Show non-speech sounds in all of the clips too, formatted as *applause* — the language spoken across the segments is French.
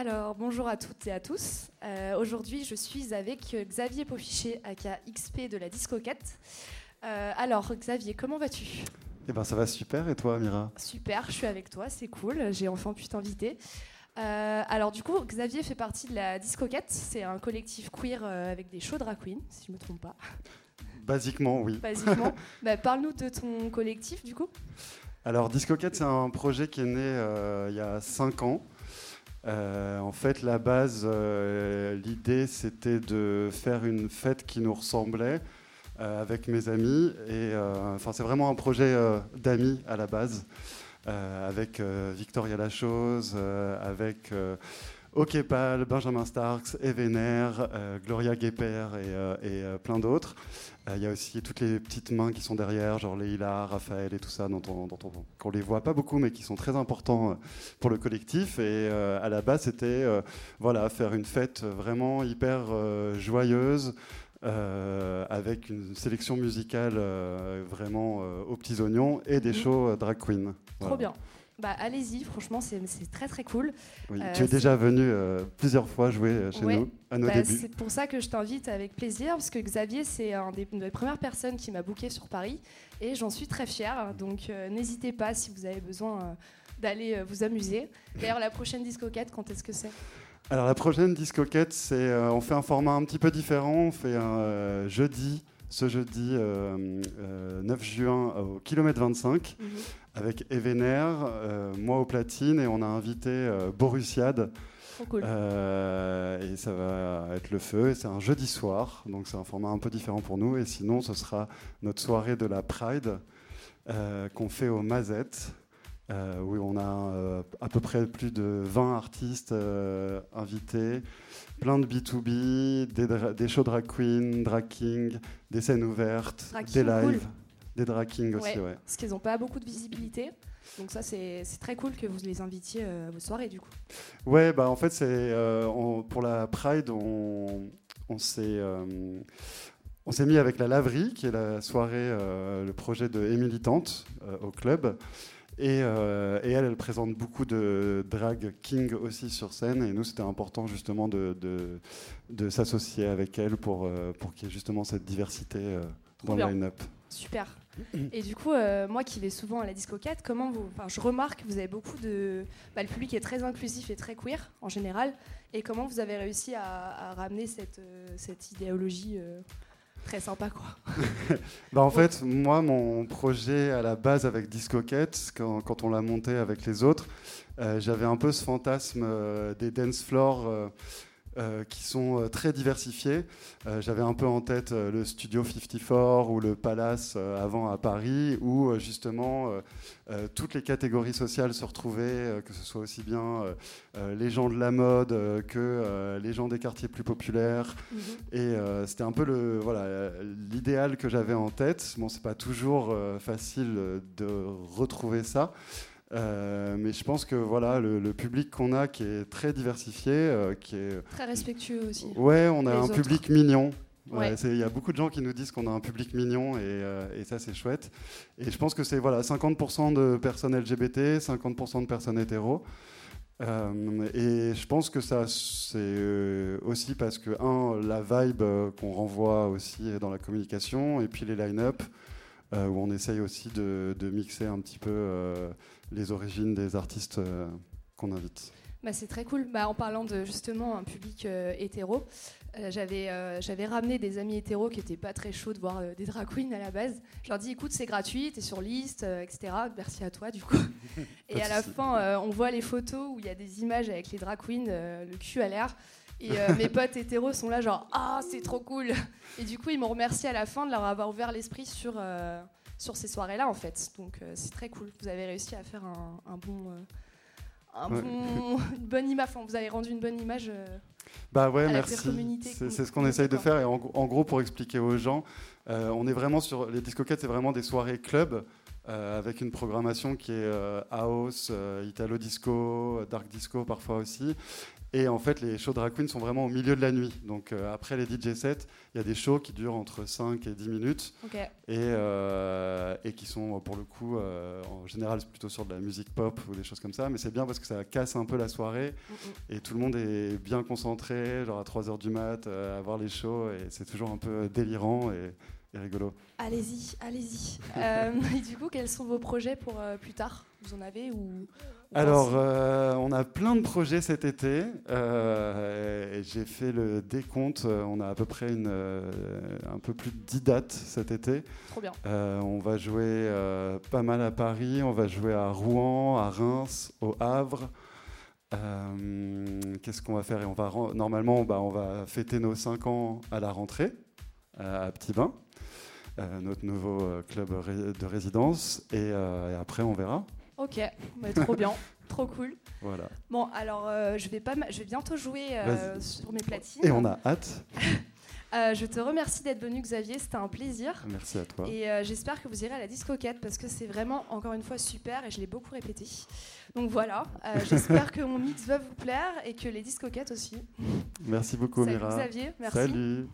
Alors, bonjour à toutes et à tous. Euh, aujourd'hui, je suis avec Xavier Poffiché, aka XP de la Discoquette. Euh, alors, Xavier, comment vas-tu? Eh ben, ça va super. Et toi, Mira Super, je suis avec toi, c'est cool. J'ai enfin pu t'inviter. Euh, alors, du coup, Xavier fait partie de la Discoquette. C'est un collectif queer avec des shows drag queens, si je ne me trompe pas. *laughs* Basiquement, oui. Basiquement. *laughs* Bah, Parle-nous de ton collectif, du coup. Alors, Discoquette, c'est un projet qui est né il y a 5 ans. Euh, en fait, la base, euh, l'idée, c'était de faire une fête qui nous ressemblait euh, avec mes amis. Et enfin, c'est vraiment un projet d'amis à la base, avec Victoria Lachose, avec Okepal, Benjamin Starks, Evener, Gloria Guéper et, et plein d'autres. Euh, il y a aussi toutes les petites mains qui sont derrière, genre Leila, Raphaël et tout ça, dont on, dont on, les voit pas beaucoup, mais qui sont très importants euh, pour le collectif. Et euh, à la base, c'était voilà, faire une fête vraiment hyper joyeuse. avec une sélection musicale vraiment aux petits oignons et des mmh. shows drag queen. Trop bien. Bah, allez-y, franchement, c'est très très cool. Euh, tu es déjà venu euh, plusieurs fois jouer euh, chez nous, à nos bah, débuts. C'est pour ça que je t'invite avec plaisir, parce que Xavier, c'est un des, une des premières personnes qui m'a booké sur Paris, et j'en suis très fière. Donc n'hésitez pas si vous avez besoin d'aller vous amuser. D'ailleurs, la prochaine discoquette, quand est-ce que c'est? Alors la prochaine discoquette, c'est on fait un format un petit peu différent. On fait un jeudi ce jeudi 9 juin au kilomètre 25 avec Evener, euh, moi au platine, et on a invité euh, Borussiade. Euh, et ça va être le feu. Et c'est un jeudi soir, donc c'est un format un peu différent pour nous. Et sinon, ce sera notre soirée de la Pride qu'on fait au Mazette, où on a à peu près plus de 20 artistes invités, plein de B2B, des, des shows drag queen, drag king, des scènes ouvertes, des lives. Des drag kings aussi, ouais. Parce qu'ils n'ont pas beaucoup de visibilité. Donc ça, c'est très cool que vous les invitiez euh, vos soirées, du coup. Ouais, bah en fait, c'est euh, pour la Pride, on, on s'est... Euh, on s'est mis avec la Laverie, qui est la soirée, le projet de Émilie Tante au club. Et, et, elle, elle présente beaucoup de drag king aussi sur scène. Et nous, c'était important justement de, de, de s'associer avec elle pour, pour qu'il y ait justement cette diversité dans le line-up. Super. Et du coup, euh, moi qui vais souvent à la discoquette, comment vous, je remarque que vous avez beaucoup de, bah, le public est très inclusif et très queer en général. Et comment vous avez réussi à, ramener cette, euh, cette idéologie euh, très sympa, quoi? *laughs* Bah, en fait, moi, mon projet à la base avec Discoquette, quand, quand on l'a monté avec les autres, j'avais un peu ce fantasme des dance floors euh, qui sont euh, très diversifiés. Euh, j'avais un peu en tête le Studio 54 ou le Palace avant à Paris, où justement toutes les catégories sociales se retrouvaient, que ce soit aussi bien les gens de la mode que les gens des quartiers plus populaires. Mhm. Et c'était un peu le voilà l'idéal que j'avais en tête. Bon, c'est pas toujours facile de retrouver ça. Euh, mais je pense que voilà, le, public qu'on a qui est très diversifié, euh, qui est très respectueux aussi. Ouais, on a un public mignon. Il y a beaucoup de gens qui nous disent qu'on a un public mignon et, euh, et ça c'est chouette. Et je pense que c'est voilà, 50% de personnes LGBT, 50% de personnes hétéros. et je pense que ça c'est aussi parce que un la vibe qu'on renvoie aussi dans la communication et puis les line-up où on essaye aussi de, de, mixer un petit peu les origines des artistes euh, qu'on invite. Bah, c'est très cool. Bah, en parlant de justement un public euh, hétéro, euh, j'avais, j'avais ramené des amis hétéros qui n'étaient pas très chauds de voir des drag queens à la base. Je leur dis écoute, c'est gratuit, t'es sur liste, etc. Merci à toi du coup. *laughs* Et à la fin, on voit les photos où il y a des images avec les drag queens, le cul à l'air. Et *laughs* mes potes hétéros sont là genre ah c'est trop cool. Et du coup ils m'ont remercié à la fin de leur avoir ouvert l'esprit sur sur ces soirées-là, en fait. Donc euh, c'est très cool. Vous avez réussi à faire un, bon, euh, bon *laughs* une bonne image. Enfin, vous avez rendu une bonne image. Euh, bah ouais, merci. C'est ce qu'on essaye de faire. Et en, gros, pour expliquer aux gens, on est vraiment sur les discoquettes, c'est vraiment des soirées club avec une programmation qui est house, italo disco, dark disco parfois aussi. Et en fait, les shows drag queen sont vraiment au milieu de la nuit. Donc euh, après les DJ sets, il y a des shows qui durent entre 5 et 10 minutes. Et, euh, et, qui sont pour le coup, euh, en général, plutôt sur de la musique pop ou des choses comme ça. Mais c'est bien parce que ça casse un peu la soirée. Et tout le monde est bien concentré, genre à 3 h du mat, à voir les shows. Et c'est toujours un peu délirant. Et, rigolo. Allez-y, allez-y. *laughs* et du coup, quels sont vos projets pour plus tard? Vous en avez ou alors, euh, on a plein de projets cet été. Euh, j'ai fait le décompte. On a à peu près une, euh, un peu plus de 10 dates cet été. Trop bien. on va jouer pas mal à Paris. On va jouer à Rouen, à Reims, au Havre. Qu'est-ce qu'on va faire? Et on va normalement, bah, on va fêter nos 5 ans à la rentrée à Petit Bain, notre nouveau club de résidence. et après, on verra. Ok, trop bien, *laughs* trop cool. Voilà. Bon, alors euh, je, vais pas je vais bientôt jouer euh, sur mes platines. Et on a hâte. *laughs* Euh, je te remercie d'être venu, Xavier. C'était un plaisir. Merci à toi. Et j'espère que vous irez à la discoquette parce que c'est vraiment, encore une fois, super et je l'ai beaucoup répété. Donc voilà, *laughs* j'espère que mon mix va vous plaire et que les discoquettes aussi. Merci beaucoup, Salut, Mira. Xavier, merci. Salut.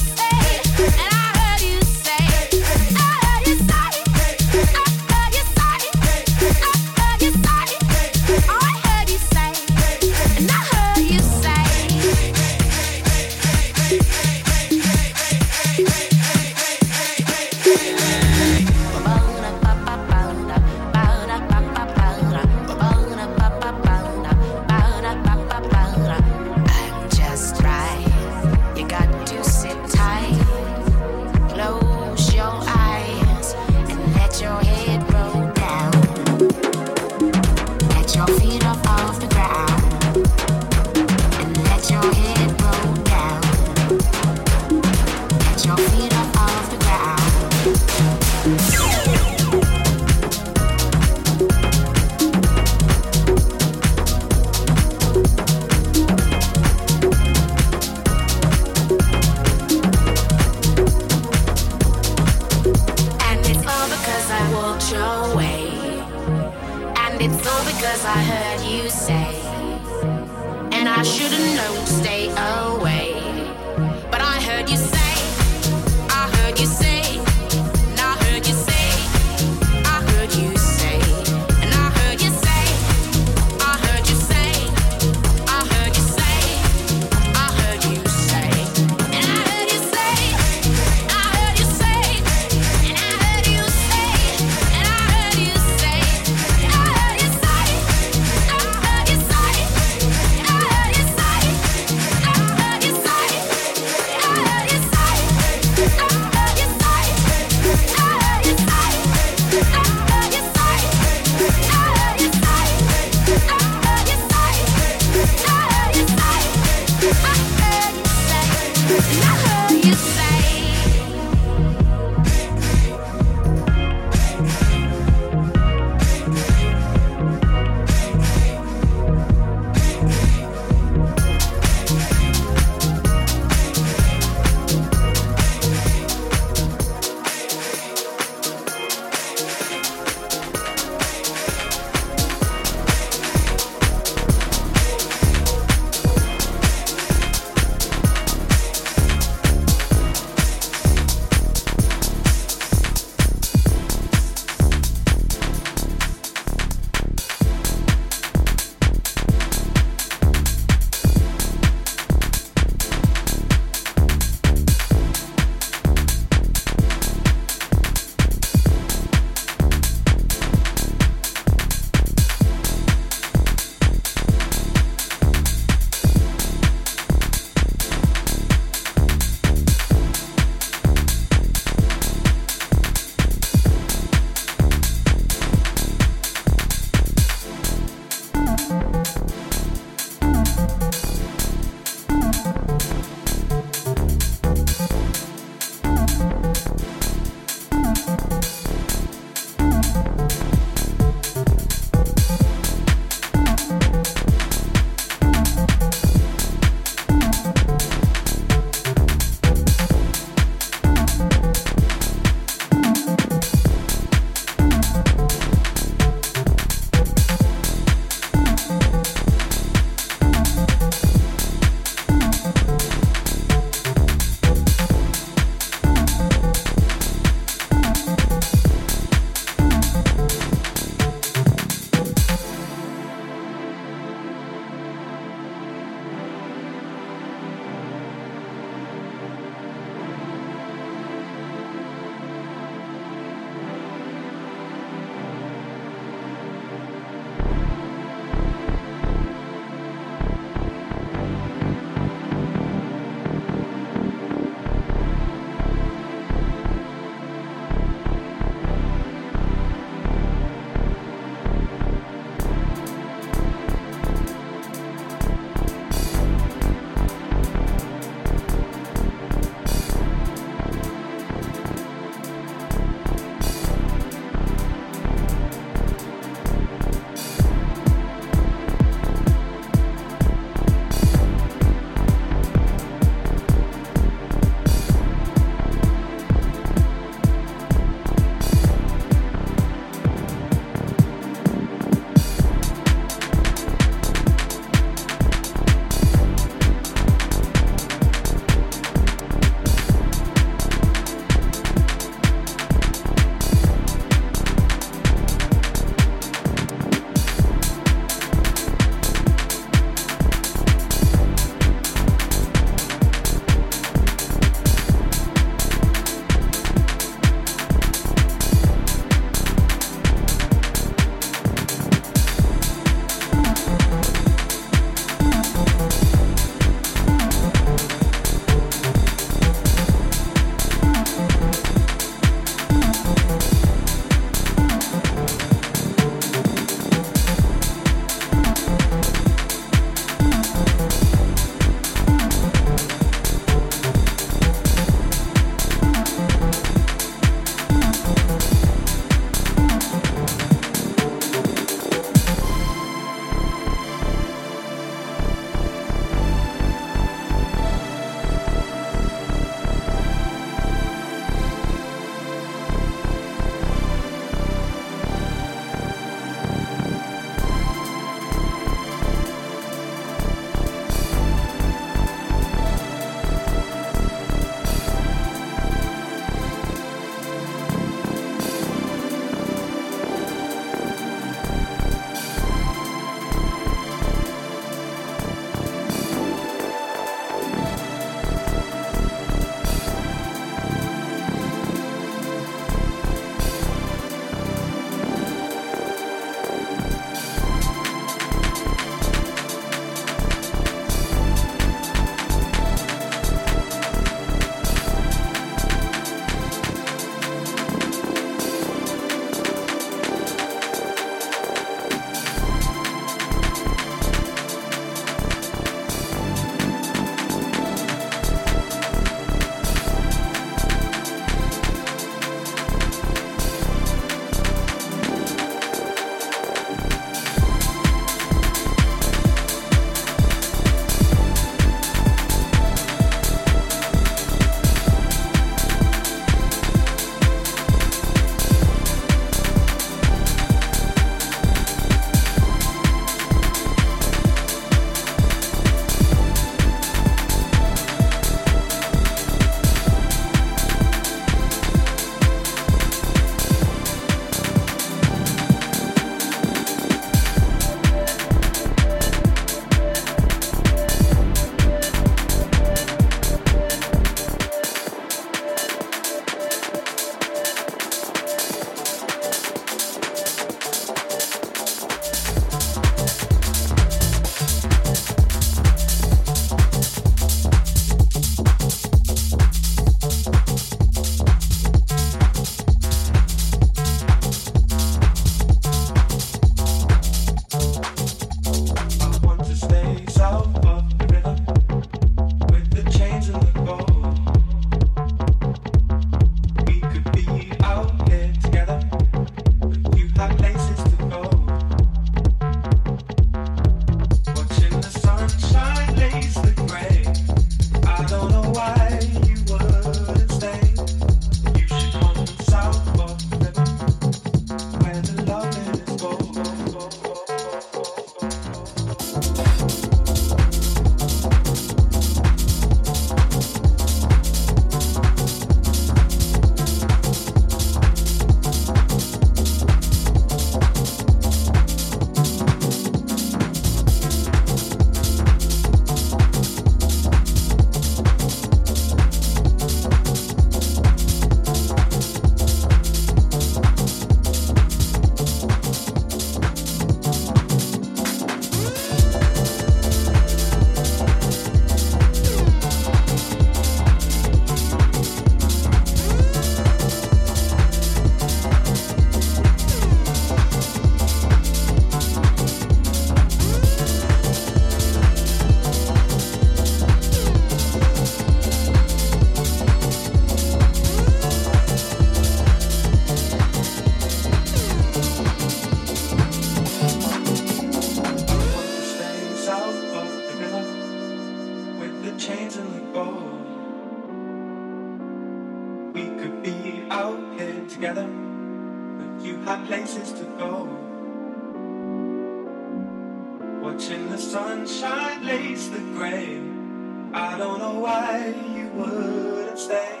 Stay.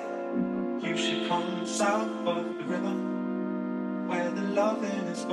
You should come south of the river where the loving is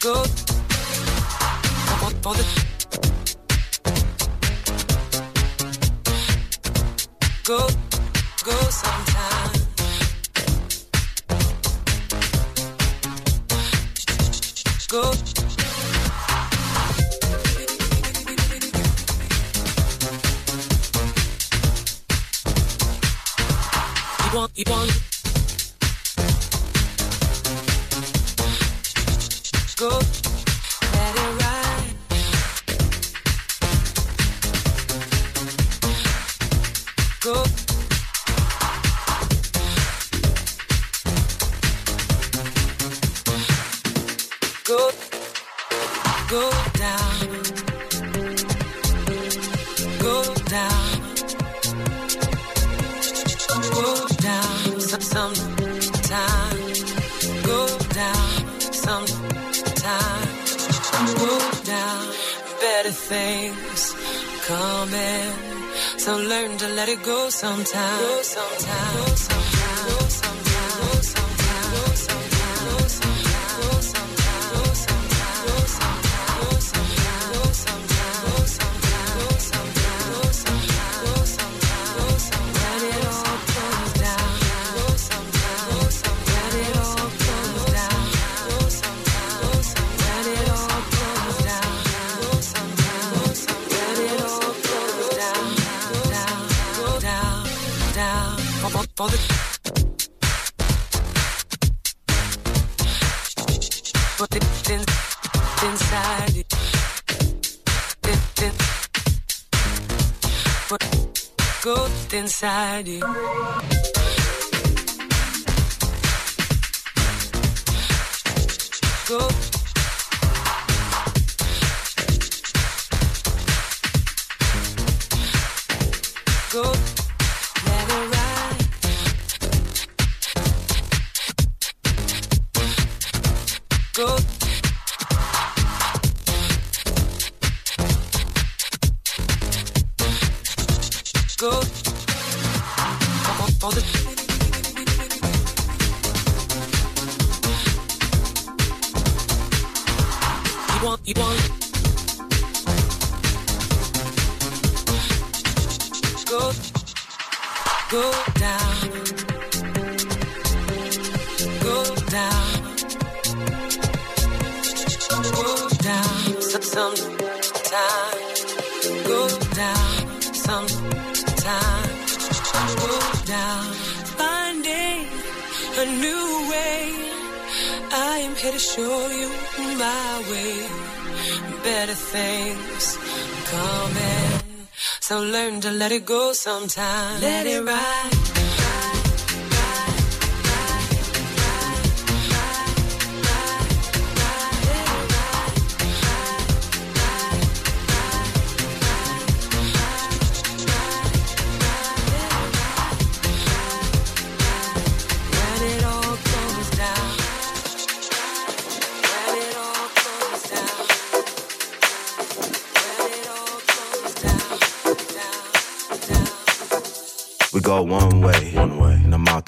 go for, for the go go sometimes. Go. You want, you want. Sometime. Go sometime. Go sometime. Go sometime. for gold inside you. Gold. So learn to let it go sometime. Let it ride.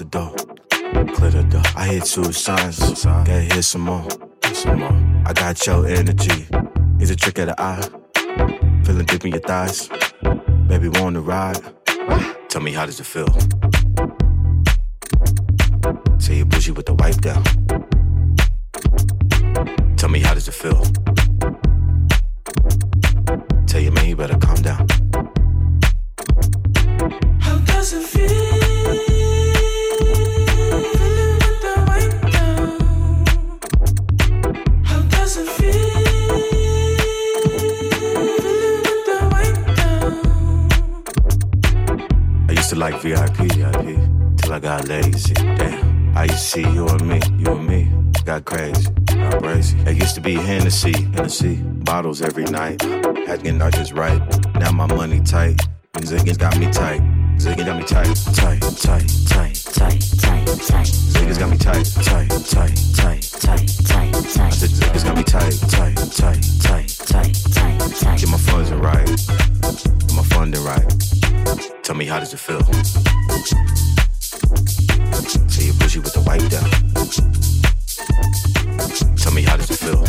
The door. Clear the door. I hear two signs, gotta hear some more, some more. I got your energy, is a trick of the eye. Feeling deep in your thighs, baby, wanna ride? Tell me how does it feel? Say you bougie with the wipe down. Got crazy, got crazy. I used to be Hennessy, Hennessy. Bottles every night. Had to get not just right. Now my money tight. Ziggins got me tight. Ziggins got me tight, tight, tight, tight, tight, tight, tight. Ziggins got me tight, tight, tight, tight, tight, tight, tight. I said Ziggins got me tight, tight, tight, tight, tight, tight, tight. Get my funds in right. Get my funding right. Tell me how does it feel? Say you're bougie with the wipe down. Tell me how does it feel?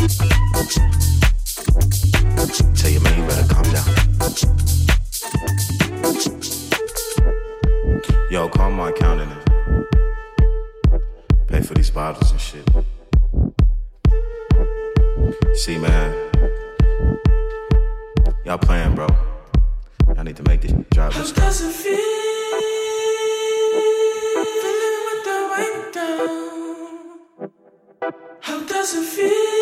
Tell your man you better calm down. Yo, call my accountant pay for these bottles and shit. See, man, y'all playing, bro. Y'all need to make this feel? How does it feel?